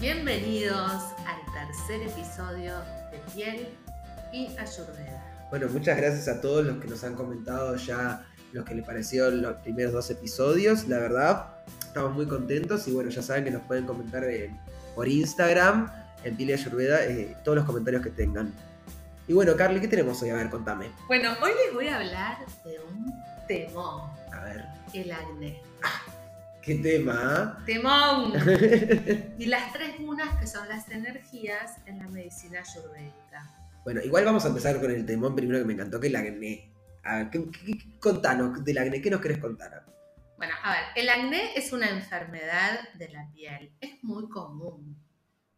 Bienvenidos al tercer episodio de Piel y Ayurveda. Bueno, muchas gracias a todos los que nos han comentado ya los que les pareció los primeros dos episodios. La verdad, estamos muy contentos y bueno, ya saben que nos pueden comentar por Instagram, en Piel y Ayurveda, eh, todos los comentarios que tengan. Y bueno, Carly, ¿qué tenemos hoy? A ver, contame. Bueno, hoy les voy a hablar de un temón, A ver, el acné. ¿Qué tema? Temón. y las tres gunas que son las energías en la medicina ayurvédica. bueno, igual vamos a empezar con el temón primero que me encantó, que es el acné. A ver, ¿qué, qué- qué- contanos del acné, ¿qué nos querés contar? Bueno, a ver, el acné es una enfermedad de la piel. Es muy común,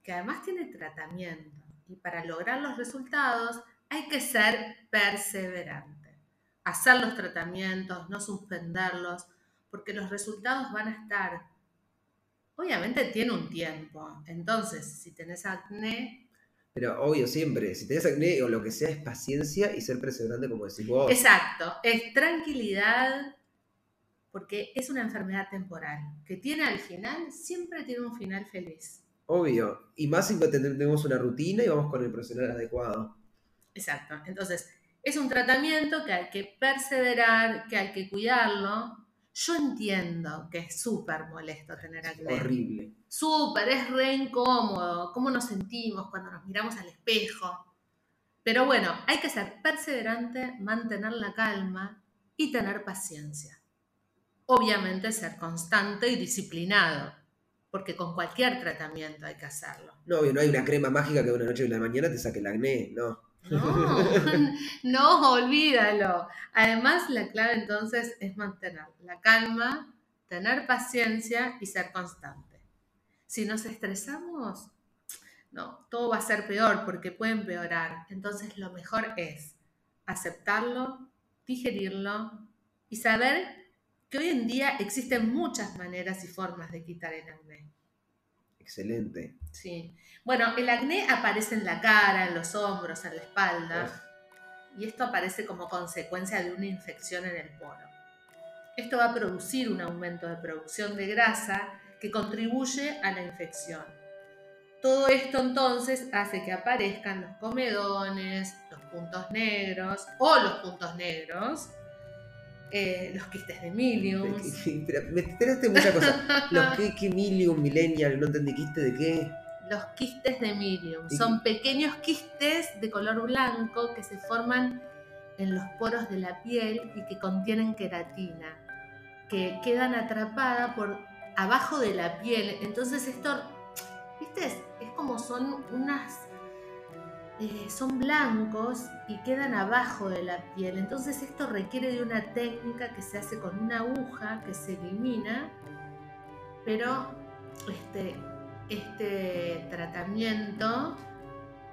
que además tiene tratamiento. Y para lograr los resultados hay que ser perseverante. Hacer los tratamientos, no suspenderlos, porque los resultados van a estar. Obviamente tiene un tiempo. Entonces, si tenés acné, Pero obvio, siempre, si tenés acné o lo que sea, es paciencia y ser perseverante, como decís vos. Exacto, es tranquilidad porque es una enfermedad temporal que tiene al final, siempre tiene un final feliz. Obvio. Y más si ten- tenemos una rutina y vamos con el profesional adecuado. Exacto, entonces es un tratamiento que hay que perseverar, que hay que cuidarlo. Yo entiendo que es súper molesto tener acné. Horrible. Súper, es re incómodo. ¿Cómo nos sentimos cuando nos miramos al espejo? Pero bueno, hay que ser perseverante, mantener la calma y tener paciencia. Obviamente ser constante y disciplinado, porque con cualquier tratamiento hay que hacerlo. No, no hay una crema mágica que de una noche a la mañana te saque el acné, no. No, no, olvídalo. Además, la clave entonces es mantener la calma, tener paciencia y ser constante. Si nos estresamos, no, todo va a ser peor porque puede empeorar. Entonces, lo mejor es aceptarlo, digerirlo y saber que hoy en día existen muchas maneras y formas de quitar el acné. Excelente. Sí. Bueno, el acné aparece en la cara, en los hombros, en la espalda. Y esto aparece como consecuencia de una infección en el poro. Esto va a producir un aumento de producción de grasa que contribuye a la infección. Todo esto entonces hace que aparezcan los comedones, los puntos negros o los puntos negros, eh, los quistes de milium. Pero me enteraste muchas cosas. Los que, que milium, millennial, no entendí quiste de qué. Los quistes de Miriam ¿Y son pequeños quistes de color blanco que se forman en los poros de la piel y que contienen queratina, que quedan atrapadas por abajo de la piel. Entonces esto, ¿viste? Es, es como son unas, eh, son blancos y quedan abajo de la piel. Entonces esto requiere de una técnica que se hace con una aguja que se elimina, pero este, este tratamiento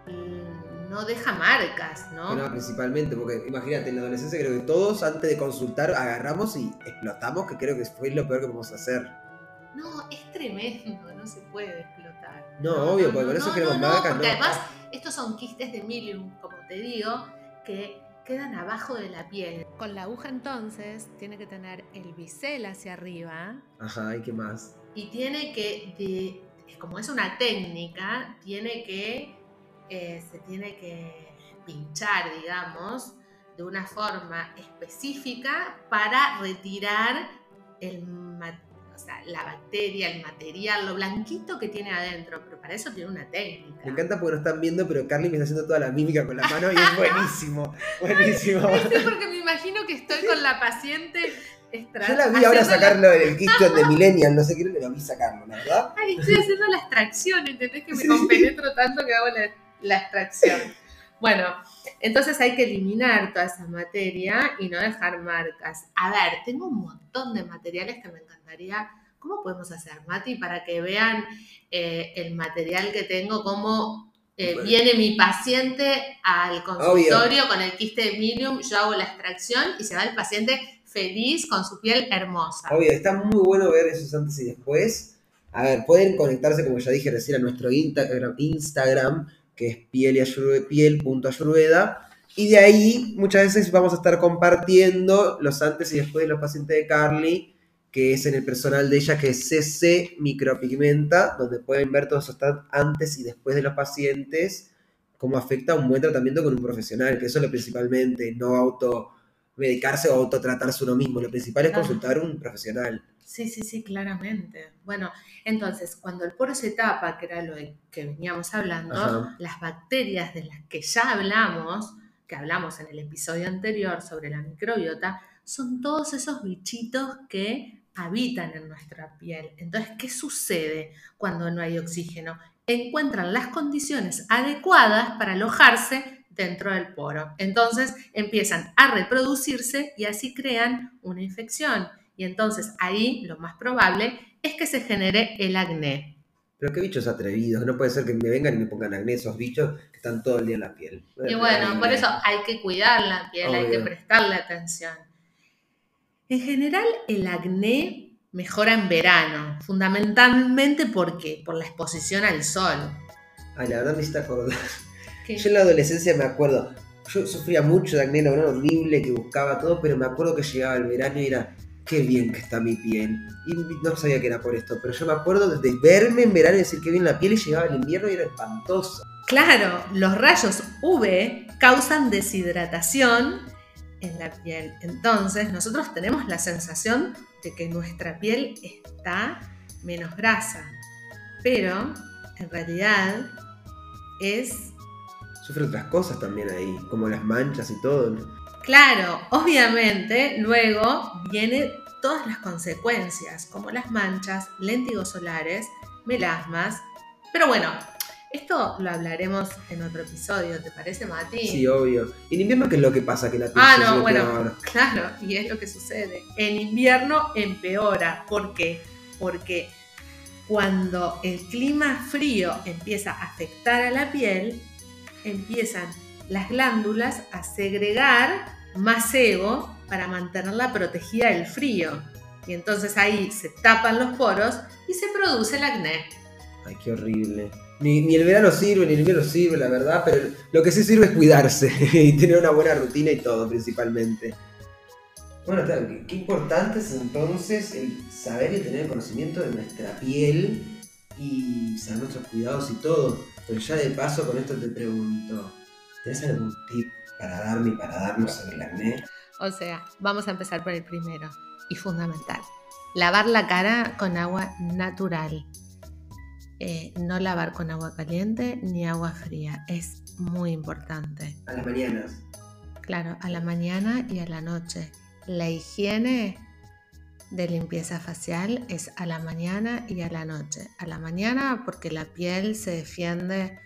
mm, no deja marcas, ¿no? Bueno, principalmente, porque imagínate, en la adolescencia creo que todos antes de consultar agarramos y explotamos, que creo que fue lo peor que podemos hacer. No, es tremendo, no se puede explotar. No, obvio, porque con eso queremos marcas, porque no. además estos son quistes de milium, como te digo, que quedan abajo de la piel. Con la aguja entonces tiene que tener el bisel hacia arriba Ajá, ¿y qué más? y tiene que, de- como es una técnica, tiene que, eh, se tiene que pinchar, digamos, de una forma específica para retirar el, ma- o sea, la bacteria, el material, lo blanquito que tiene adentro, pero para eso tiene una técnica. Me encanta porque no están viendo, pero Carly me está haciendo toda la mímica con la mano y es buenísimo. Buenísimo. ¿Viste? Porque me imagino que estoy con la paciente extra- Yo la vi ahora sacarlo del quiste de Millennial, no sé qué, pero vi sacarlo, la verdad. Ay, estoy haciendo la extracción, ¿entendés? Que me Sí. compenetro tanto que hago la, la extracción. Bueno, entonces hay que eliminar toda esa materia y no dejar marcas. A ver, tengo un montón de materiales que me encantaría. ¿Cómo podemos hacer, Mati, para que vean eh, el material que tengo, cómo eh, Bueno. viene mi paciente al consultorio con el quiste de milium, yo hago la extracción y se va el paciente feliz con su piel hermosa. Obvio, está muy bueno ver esos antes y después. A ver, pueden conectarse, como ya dije recién, a nuestro Instagram, que es piel y. Y de ahí muchas veces vamos a estar compartiendo los antes y después de los pacientes de Carly. Que es en el personal de ella, que es CC Micropigmenta, donde pueden ver todos esos antes y después de los pacientes, cómo afecta un buen tratamiento con un profesional, que eso es lo principalmente, no auto medicarse o autotratarse uno mismo, lo principal es consultar a un profesional. Sí, sí, sí, claramente. Bueno, entonces, cuando el poro se tapa, que era lo que veníamos hablando, las bacterias de las que ya hablamos, que hablamos en el episodio anterior sobre la microbiota, son todos esos bichitos que habitan en nuestra piel. Entonces, ¿qué sucede cuando no hay oxígeno? Encuentran las condiciones adecuadas para alojarse dentro del poro. Entonces empiezan a reproducirse y así crean una infección. Y entonces ahí lo más probable es que se genere el acné. Pero qué bichos atrevidos, no puede ser que me vengan y me pongan acné esos bichos que están todo el día en la piel. Y bueno, por eso hay que cuidar la piel, hay que prestarle atención. En general, el acné mejora en verano, fundamentalmente porque por la exposición al sol. Ay, la verdad me está acordar. Yo en la adolescencia me acuerdo, yo sufría mucho de acné, era horrible, que buscaba todo, pero me acuerdo que llegaba el verano y era, qué bien que está mi piel. Y no sabía que era por esto, pero yo me acuerdo de verme en verano y decir qué bien la piel y llegaba el invierno y era espantoso. Claro, los rayos UV causan deshidratación en la piel. Entonces, nosotros tenemos la sensación de que nuestra piel está menos grasa, pero en realidad es... Sufre otras cosas también ahí, como las manchas y todo. Claro, obviamente luego vienen todas las consecuencias, como las manchas, léntigos solares, melasmas, pero bueno, esto lo hablaremos en otro episodio, ¿te parece, Mati? Sí, obvio. ¿En invierno qué es lo que pasa? Que la ah, no, bueno, claro, y es lo que sucede. En invierno empeora. ¿Por qué? Porque cuando el clima frío empieza a afectar a la piel, empiezan las glándulas a segregar más sebo para mantenerla protegida del frío. Y entonces ahí se tapan los poros y se produce el acné. Ay, qué horrible. Ni, el verano sirve, ni el invierno sirve, la verdad, pero lo que sí sirve es cuidarse y tener una buena rutina y todo, principalmente. Bueno, qué importante es entonces el saber y tener conocimiento de nuestra piel y saber nuestros cuidados y todo. Pero ya de paso con esto te pregunto, ¿tienes algún tip para darme y para darnos sobre el acné? O sea, vamos a empezar por el primero y fundamental. Lavar la cara con agua natural. Eh, no lavar con agua caliente ni agua fría. Es muy importante. A las mañanas. Claro, a la mañana y a la noche. La higiene de limpieza facial es a la mañana y a la noche. A la mañana porque la piel se defiende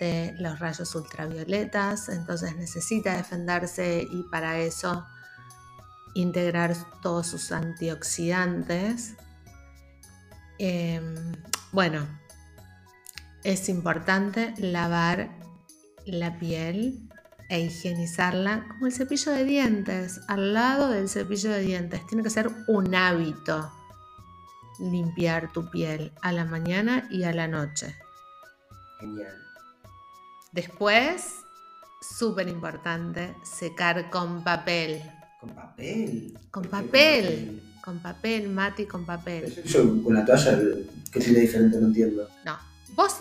de los rayos ultravioletas, entonces necesita defenderse y para eso integrar todos sus antioxidantes. Em, bueno, es importante lavar la piel e higienizarla como el cepillo de dientes, al lado del cepillo de dientes. Tiene que ser un hábito limpiar tu piel a la mañana y a la noche. Genial. Después, súper importante, secar con papel. ¿Con papel? Con papel. Con papel, Mati, con papel. Yo con la toalla, ¿qué tiene diferente? No entiendo. No. Vos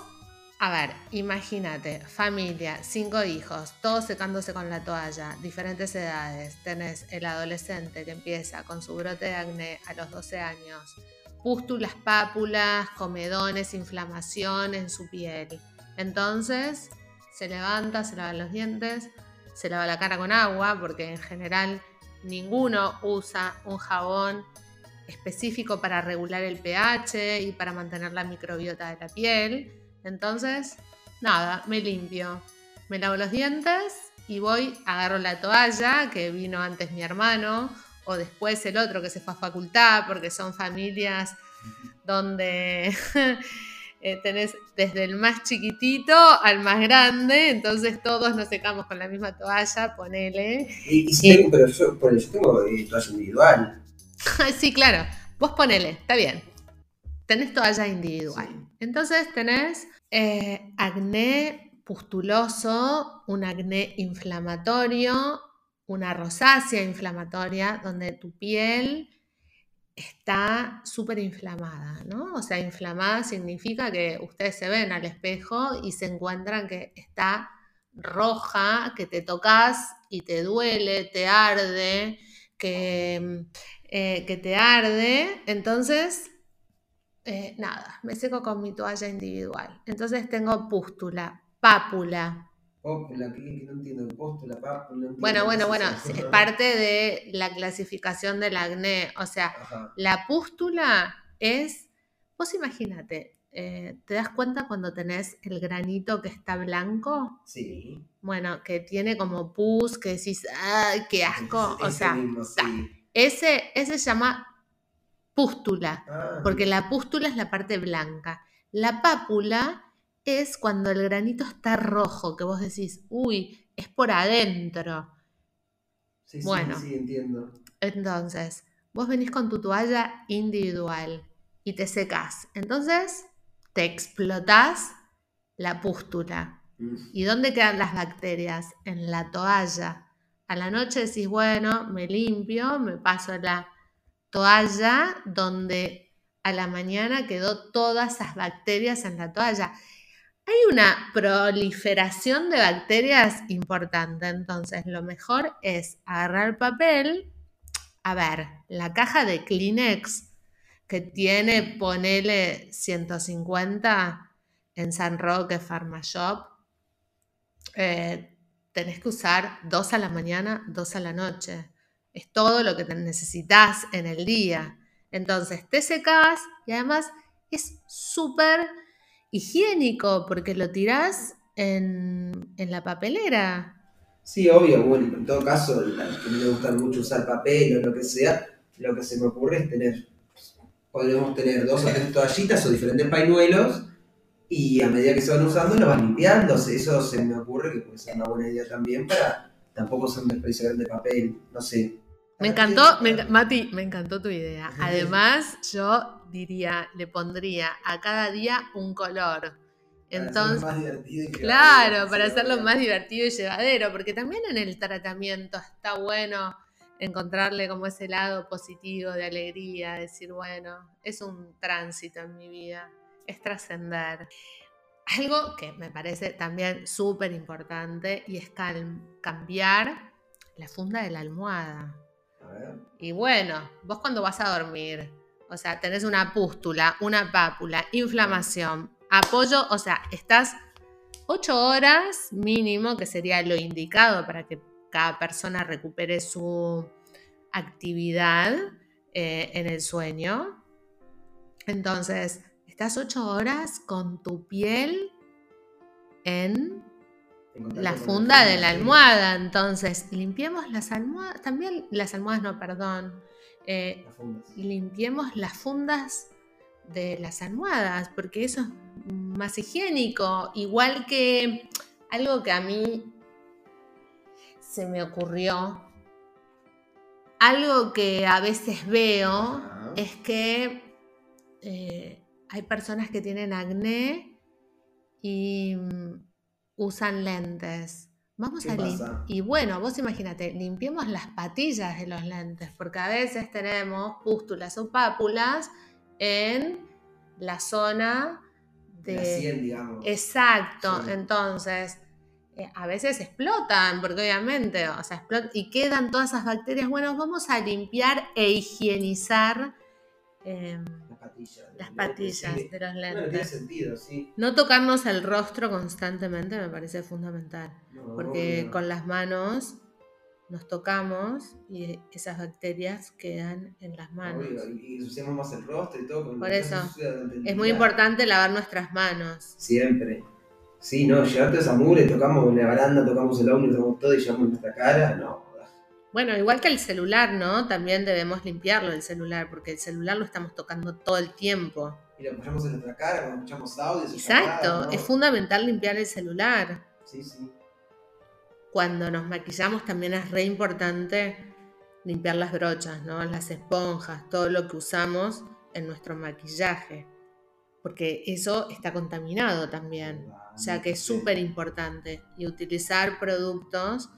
a ver, imagínate, familia, cinco hijos, todos secándose con la toalla, diferentes edades. Tenés el adolescente que empieza con su brote de acné a los 12 años, pústulas, pápulas, comedones, inflamación en su piel. Entonces, se levanta, se lava los dientes, se lava la cara con agua, porque en general ninguno usa un jabón específico para regular el pH y para mantener la microbiota de la piel. Entonces, nada, me limpio, me lavo los dientes y voy, agarro la toalla que vino antes mi hermano o después el otro que se fue a facultad porque son familias donde eh, tenés desde el más chiquitito al más grande, entonces todos nos secamos con la misma toalla, ponele. Y, sí, pero yo, tengo eh, toalla individual. sí, claro, vos ponele, está bien. Tenés toalla individual. Entonces tenés eh, acné pustuloso, un acné inflamatorio, una rosácea inflamatoria, donde tu piel está súper inflamada, ¿no? O sea, inflamada significa que ustedes se ven al espejo y se encuentran que está roja, que te tocas y te duele, te arde, que, eh, que te arde. Entonces, eh, nada, me seco con mi toalla individual. Entonces tengo pústula, pápula, Pópula, ¿qué, qué no entiendo? Póstula, pápula, no Bueno, bueno, bueno, es parte de la clasificación del acné. O sea, Ajá. la pústula es, vos imagínate, eh, ¿te das cuenta cuando tenés el granito que está blanco? Sí. Bueno, que tiene como pus, que decís, ¡ay, qué asco! O sea, mismo, sí. ese, ese se llama pústula, Ah, porque la pústula es la parte blanca. La pápula es cuando el granito está rojo, que vos decís, uy, es por adentro. sí, sí, bueno. sí, entiendo. Entonces, vos venís con tu toalla individual y te secás. Entonces, te explotás la pústula. Mm. ¿Y dónde quedan las bacterias? En la toalla. A la noche decís, bueno, me limpio, me paso la toalla donde a la mañana quedó todas esas bacterias en la toalla. Hay una proliferación de bacterias importante, entonces lo mejor es agarrar el papel, a ver, la caja de Kleenex que tiene, ponele 150 en San Roque Pharma Shop, eh, tenés que usar dos a la mañana, dos a la noche. Es todo lo que necesitas en el día. Entonces te secas y además es súper higiénico porque lo tirás en, en la papelera. Sí, obvio, bueno, en todo caso, que no le gusta mucho usar papel o lo que sea, lo que se me ocurre es tener, podemos tener dos o tres toallitas o diferentes pañuelos y a medida que se van usando lo van limpiando, eso se me ocurre que puede ser una buena idea también para tampoco ser un desperdicio de papel, no sé. Me encantó, me Mati, me encantó tu idea. Además, yo diría, le pondría a cada día un color. Para hacerlo Entonces, más divertido y llevadero, Claro, para hacerlo más divertido y llevadero, porque también en el tratamiento está bueno encontrarle como ese lado positivo de alegría, decir, bueno, es un tránsito en mi vida, es trascender. Algo que me parece también súper importante y es cambiar la funda de la almohada. Y bueno, vos cuando vas a dormir, o sea, tenés una pústula, una pápula, inflamación, apoyo, o sea, estás ocho horas mínimo, que sería lo indicado para que cada persona recupere su actividad eh, en el sueño. Entonces, estás ocho horas con tu piel en la funda de la almohada. Entonces, limpiemos las almohadas, también las almohadas, no, perdón. eh, Las fundas. limpiemos las fundas de las almohadas, porque eso es más higiénico. Igual que algo que a mí se me ocurrió, algo que a veces veo es que eh, hay personas que tienen acné y usan lentes. Vamos ¿Qué a lim- pasa? Y bueno, vos imagínate, limpiemos las patillas de los lentes, porque a veces tenemos pústulas o pápulas en la zona de... La 100, digamos. Exacto, Sí. entonces eh, a veces explotan, porque obviamente, o sea, explotan y quedan todas esas bacterias. Bueno, vamos a limpiar e higienizar eh, Las patillas. las Sí. patillas de los Bueno, tiene lentes. sentido, sí. No tocarnos el rostro constantemente me parece fundamental, No, porque con las manos nos tocamos y esas bacterias quedan en las manos. Obvio, y y ensuciamos más el rostro y todo. Por eso, Es muy importante lavar nuestras manos. Siempre. Sí, no, llevar toda esa mugre, tocamos la baranda, tocamos el ómnibus, tocamos todo y llevamos nuestra cara, no. Bueno, igual que el celular, ¿no? También debemos limpiarlo el celular, porque el celular lo estamos tocando todo el tiempo. Y lo apoyamos en nuestra cara cuando escuchamos audios. Exacto, ¿no? es fundamental limpiar el celular. Sí, sí. Cuando nos maquillamos también es re importante limpiar las brochas, ¿no? Las esponjas, todo lo que usamos en nuestro maquillaje, porque eso está contaminado también. O sea que es súper importante. Y utilizar productos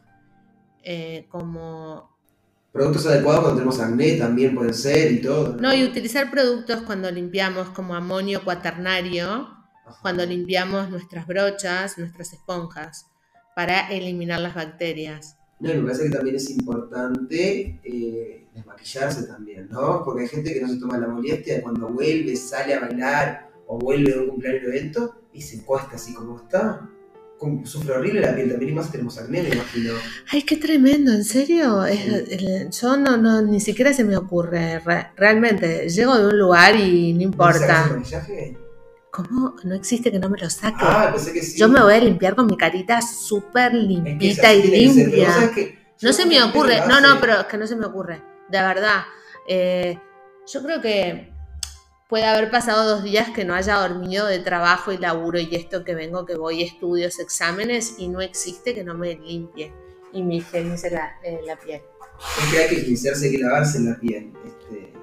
eh, como productos adecuados cuando tenemos acné también pueden ser y todo. No, y utilizar productos cuando limpiamos como amonio cuaternario, cuando limpiamos nuestras brochas, nuestras esponjas, para eliminar las bacterias. No, me parece que también es importante eh, desmaquillarse también, ¿no? Porque hay gente que no se toma la molestia de cuando vuelve, sale a bailar o vuelve de un cumpleaños evento y se cuesta así como está. Sufre horrible la piel también y más tenemos acné, me imagino. Ay, qué tremendo, en serio. yo no, no, ni siquiera se me ocurre. realmente, llego de un lugar y no importa. ¿No maquillaje? ¿Cómo? No existe que no me lo saque. Ah, pensé que sí. Yo me voy a limpiar con mi carita súper limpita y limpia. no se me ocurre. No, no, pero es que no se me ocurre. De verdad. Eh, yo creo que puede haber pasado dos días que no haya dormido de trabajo y laburo y esto que vengo, que voy, estudios, exámenes y no existe que no me limpie y me higienice la, eh, la piel. Es que hay que higienizarse, hay que lavarse la piel. Este,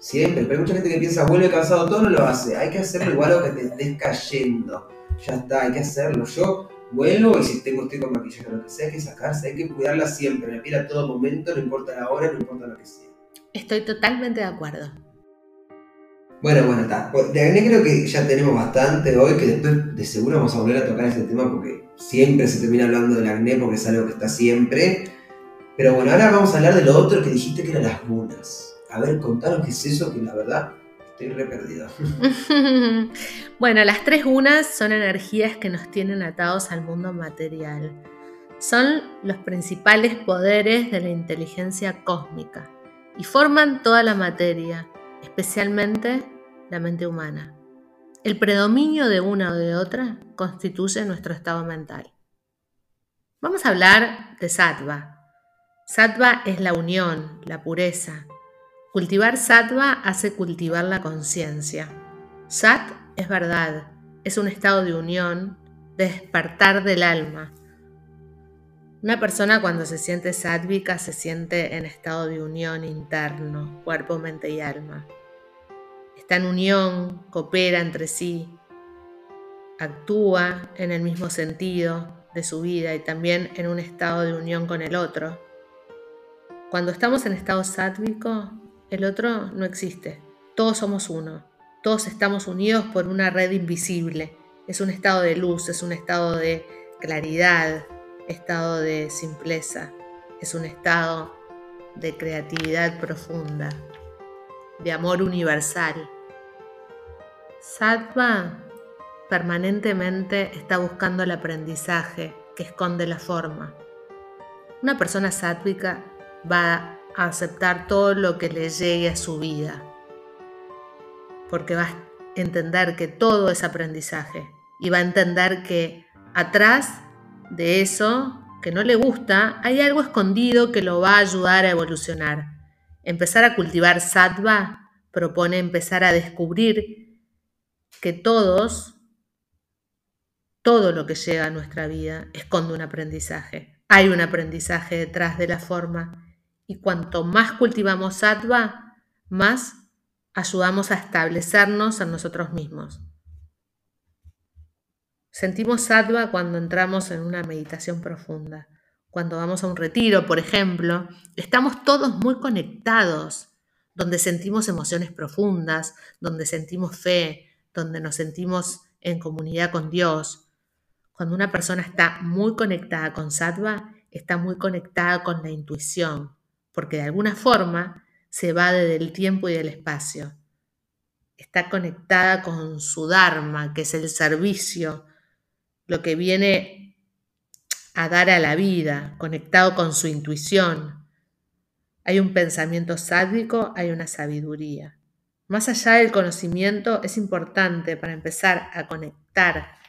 Siempre, pero hay mucha gente que piensa, vuelve cansado, todo no lo hace. Hay que hacerlo igual o que te estés cayendo. Ya está, hay que hacerlo. Yo vuelvo y si tengo estoy con maquillaje, lo que sea, hay que sacarse, hay que cuidarla siempre. La piel a todo momento, no importa la hora, no importa lo que sea. Estoy totalmente de acuerdo. Bueno, bueno, está. De acné creo que ya tenemos bastante hoy, que después de seguro vamos a volver a tocar ese tema porque siempre se termina hablando del acné porque es algo que está siempre. Pero bueno, ahora vamos a hablar de lo otro que dijiste que eran las lunas a ver, contanos qué es eso, que la verdad estoy re perdido. bueno, las tres unas son energías que nos tienen atados al mundo material. Son los principales poderes de la inteligencia cósmica y forman toda la materia, especialmente la mente humana. El predominio de una o de otra constituye nuestro estado mental. Vamos a hablar de sattva. Sattva es la unión, la pureza, Cultivar sattva hace cultivar la conciencia. Sat es verdad, es un estado de unión, de despertar del alma. Una persona cuando se siente sádvica se siente en estado de unión interno, cuerpo, mente y alma. Está en unión, coopera entre sí, actúa en el mismo sentido de su vida y también en un estado de unión con el otro. Cuando estamos en estado sádvico, el otro no existe. Todos somos uno. Todos estamos unidos por una red invisible. Es un estado de luz, es un estado de claridad, estado de simpleza, es un estado de creatividad profunda, de amor universal. Sattva permanentemente está buscando el aprendizaje que esconde la forma. Una persona sátvica va a aceptar todo lo que le llegue a su vida, porque va a entender que todo es aprendizaje y va a entender que atrás de eso que no le gusta hay algo escondido que lo va a ayudar a evolucionar. Empezar a cultivar sattva propone empezar a descubrir que todos, todo lo que llega a nuestra vida esconde un aprendizaje. Hay un aprendizaje detrás de la forma y cuanto más cultivamos sattva, más ayudamos a establecernos en nosotros mismos. Sentimos sattva cuando entramos en una meditación profunda. Cuando vamos a un retiro, por ejemplo, estamos todos muy conectados, donde sentimos emociones profundas, donde sentimos fe, donde nos sentimos en comunidad con Dios. Cuando una persona está muy conectada con sattva, está muy conectada con la intuición, porque de alguna forma se va del tiempo y del espacio. Está conectada con su Dharma, que es el servicio, lo que viene a dar a la vida, conectado con su intuición. Hay un pensamiento sádico, hay una sabiduría. Más allá del conocimiento, es importante para empezar a conectar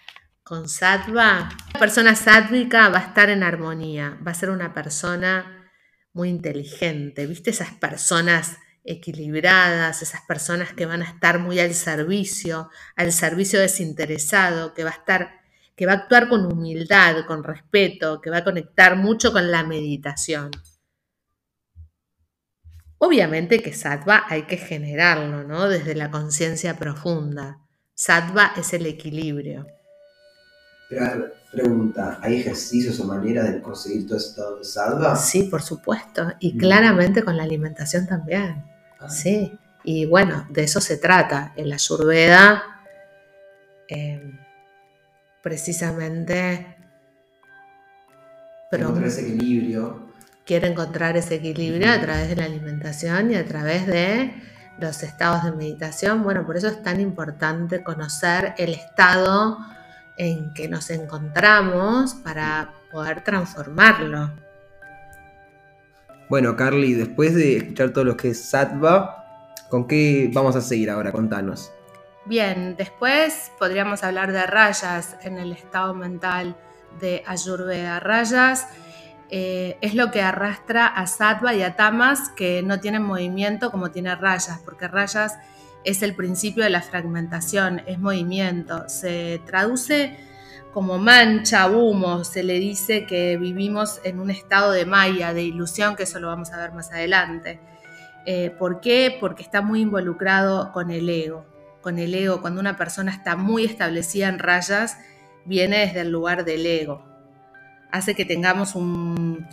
con sattva. La persona sádvica va a estar en armonía, va a ser una persona muy inteligente, ¿viste? Esas personas equilibradas, esas personas que van a estar muy al servicio, al servicio desinteresado, que va a estar, que va a actuar con humildad, con respeto, que va a conectar mucho con la meditación. Obviamente que sattva hay que generarlo, ¿no? Desde la conciencia profunda. Sattva es el equilibrio. Pero pregunta, ¿hay ejercicios o maneras de conseguir todo estado de sattva? Sí, por supuesto. Y Mm. claramente con la alimentación también. Ah, Sí. Y bueno, de eso se trata. El Ayurveda eh, precisamente pero Encontrar ese equilibrio. quiere encontrar ese equilibrio a través de la alimentación y a través de los estados de meditación. Bueno, por eso es tan importante conocer el estado en que nos encontramos para poder transformarlo. Bueno, Carly, después de escuchar todo lo que es sattva, ¿con qué vamos a seguir ahora? Contanos. Bien, después podríamos hablar de rayas en el estado mental de Ayurveda. Rayas eh, es lo que arrastra a sattva y a tamas que no tienen movimiento como tiene rayas, porque rayas es el principio de la fragmentación, es movimiento. Se traduce como mancha, humo, se le dice que vivimos en un estado de maya, de ilusión, que eso lo vamos a ver más adelante. Eh, ¿Por qué? Porque está muy involucrado con el ego. Con el ego, cuando una persona está muy establecida en rayas, viene desde el lugar del ego. Hace que tengamos un...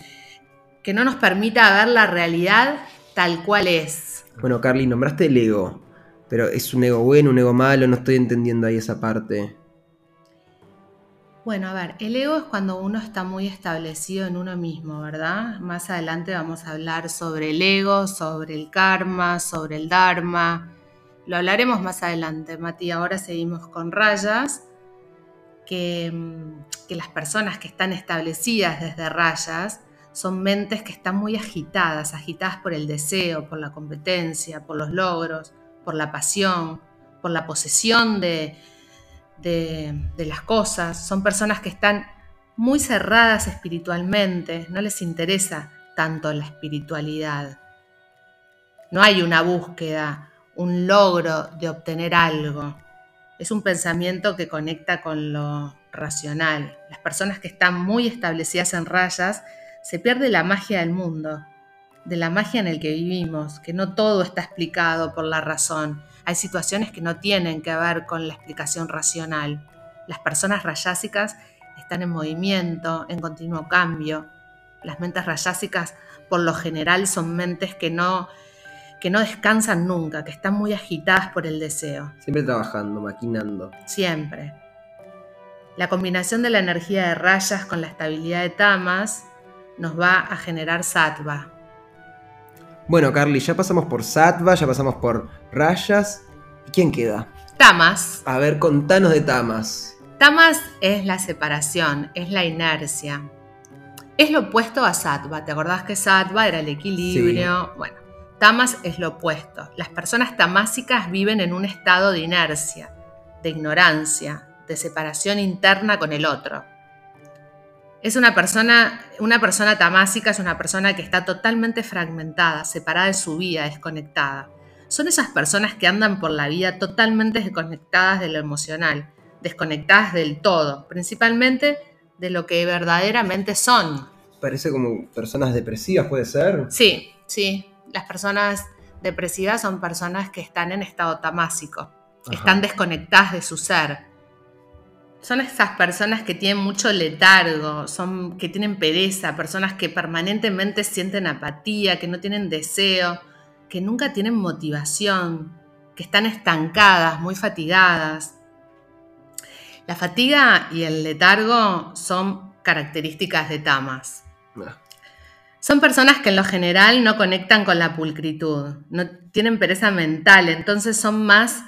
que no nos permita ver la realidad tal cual es. Bueno, Carly, nombraste el ego, pero ¿es un ego bueno, un ego malo? No estoy entendiendo ahí esa parte. Bueno, a ver, el ego es cuando uno está muy establecido en uno mismo, ¿verdad? Más adelante vamos a hablar sobre el ego, sobre el karma, sobre el dharma. Lo hablaremos más adelante, Mati. Ahora seguimos con rayas, que, que las personas que están establecidas desde rayas son mentes que están muy agitadas, agitadas por el deseo, por la competencia, por los logros, por la pasión, por la posesión de, de, de, las cosas, son personas que están muy cerradas espiritualmente, no les interesa tanto la espiritualidad. No hay una búsqueda, un logro de obtener algo. Es un pensamiento que conecta con lo racional. Las personas que están muy establecidas en rayas se pierde la magia del mundo, de la magia en el que vivimos, que no todo está explicado por la razón. Hay situaciones que no tienen que ver con la explicación racional. Las personas rayásicas están en movimiento, en continuo cambio. Las mentes rayásicas, por lo general, son mentes que no, que no descansan nunca, que están muy agitadas por el deseo. Siempre trabajando, maquinando. Siempre. La combinación de la energía de rayas con la estabilidad de tamas nos va a generar sattva, bueno, Carly, ya pasamos por Sattva, ya pasamos por Rayas. ¿Y quién queda? Tamas. A ver, contanos de Tamas. Tamas es la separación, es la inercia. Es lo opuesto a Sattva. ¿Te acordás que Sattva era el equilibrio? Sí. Bueno, Tamas es lo opuesto. Las personas tamásicas viven en un estado de inercia, de ignorancia, de separación interna con el otro. Es una persona, una persona tamásica es una persona que está totalmente fragmentada, separada de su vida, desconectada. Son esas personas que andan por la vida totalmente desconectadas de lo emocional, desconectadas del todo, principalmente de lo que verdaderamente son. Parece como personas depresivas, ¿puede ser? Sí, sí. Las personas depresivas son personas que están en estado tamásico, Ajá. están desconectadas de su ser son esas personas que tienen mucho letargo, son, que tienen pereza, personas que permanentemente sienten apatía, que no tienen deseo, que nunca tienen motivación, que están estancadas, muy fatigadas. La fatiga y el letargo son características de tamas. No. Son personas que en lo general no conectan con la pulcritud, no tienen pereza mental, entonces son más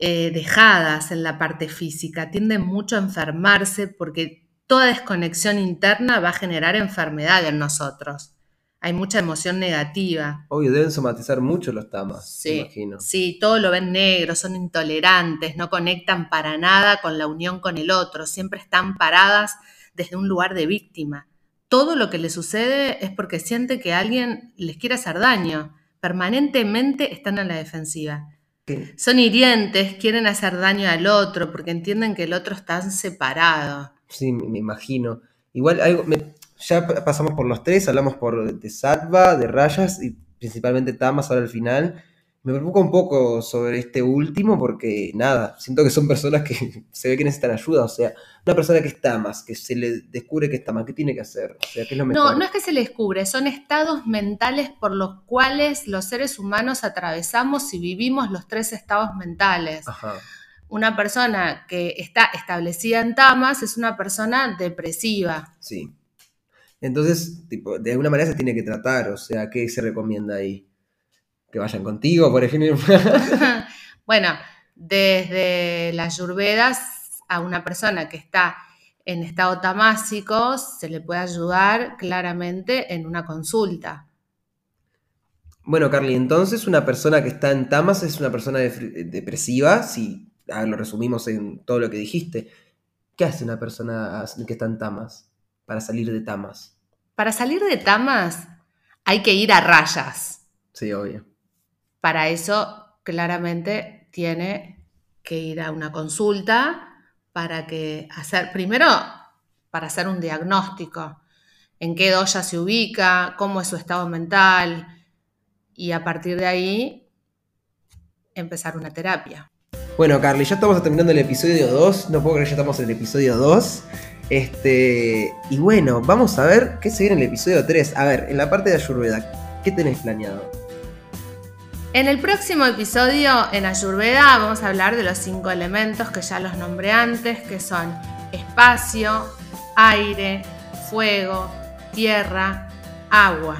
eh, dejadas en la parte física, tienden mucho a enfermarse porque toda desconexión interna va a generar enfermedad en nosotros. Hay mucha emoción negativa. Obvio, deben somatizar mucho los tamas, sí, me imagino. Sí, todo lo ven negro, son intolerantes, no conectan para nada con la unión con el otro, siempre están paradas desde un lugar de víctima. Todo lo que les sucede es porque siente que alguien les quiere hacer daño. Permanentemente están en la defensiva. Son hirientes, quieren hacer daño al otro porque entienden que el otro está separado. Sí, me, me imagino. Igual algo, me, ya pasamos por los tres, hablamos por de Sattva, de Rayas y principalmente Tamas ahora al final. Me preocupa un poco sobre este último porque, nada, siento que son personas que se ve que necesitan ayuda. O sea, una persona que está más, que se le descubre que está más, ¿qué tiene que hacer? O sea, ¿qué es lo mejor? No, no es que se le descubre, son estados mentales por los cuales los seres humanos atravesamos y vivimos los tres estados mentales. Ajá. Una persona que está establecida en tamas es una persona depresiva. Sí. Entonces, tipo, de alguna manera se tiene que tratar, o sea, ¿qué se recomienda ahí? Que vayan contigo, por ejemplo. bueno, desde las yurvedas a una persona que está en estado tamásico se le puede ayudar claramente en una consulta. bueno, Carly, entonces una persona que está en tamas es una persona depresiva, si ah, lo resumimos en todo lo que dijiste. ¿Qué hace una persona que está en tamas para salir de tamas? Para salir de tamas hay que ir a rayas. Sí, obvio. Para eso claramente tiene que ir a una consulta para que hacer, primero, para hacer un diagnóstico, en qué doya se ubica, cómo es su estado mental y a partir de ahí empezar una terapia. Bueno, Carly, ya estamos terminando el episodio 2. No puedo creer que ya estamos en el episodio 2. Este. Y bueno, vamos a ver qué se viene en el episodio 3. A ver, en la parte de Ayurveda, ¿qué tenés planeado? En el próximo episodio en Ayurveda vamos a hablar de los cinco elementos que ya los nombré antes, que son espacio, aire, fuego, tierra, agua.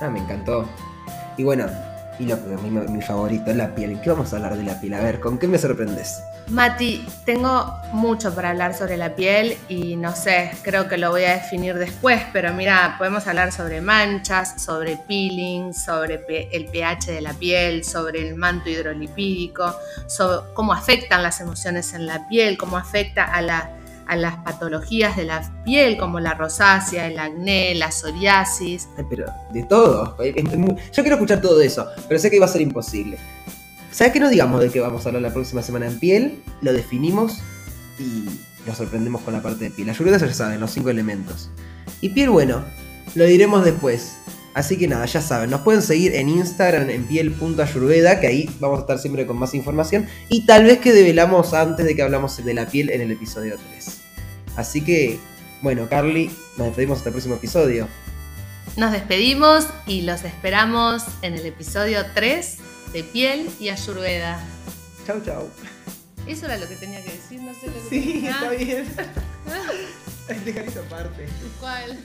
Ah, me encantó. Y bueno, y lo mi, mi favorito, la piel. ¿Qué vamos a hablar de la piel? A ver, ¿con qué me sorprendes? Mati, tengo mucho para hablar sobre la piel y no sé, creo que lo voy a definir después, pero mira, podemos hablar sobre manchas, sobre peeling, sobre el pH de la piel, sobre el manto hidrolipídico, sobre cómo afectan las emociones en la piel, cómo afecta a, a las patologías de la piel, como la rosácea, el acné, la psoriasis. Pero de todo. Yo quiero escuchar todo eso, pero sé que va a ser imposible. ¿Sabes qué no digamos de qué vamos a hablar la próxima semana en piel? Lo definimos y lo sorprendemos con la parte de piel. Ayurveda ya saben, los cinco elementos. Y piel, bueno, lo diremos después. Así que nada, ya saben, nos pueden seguir en Instagram en piel.ayurveda, que ahí vamos a estar siempre con más información. Y tal vez que develamos antes de que hablamos de la piel en el episodio 3. Así que, bueno, Carly, nos despedimos hasta el próximo episodio. Nos despedimos y los esperamos en el episodio 3 de Piel y Ayurveda. Chau, chau. Eso era lo que tenía que decir, no sé lo que Sí, tenía. está bien. Dejar esa parte. ¿Cuál?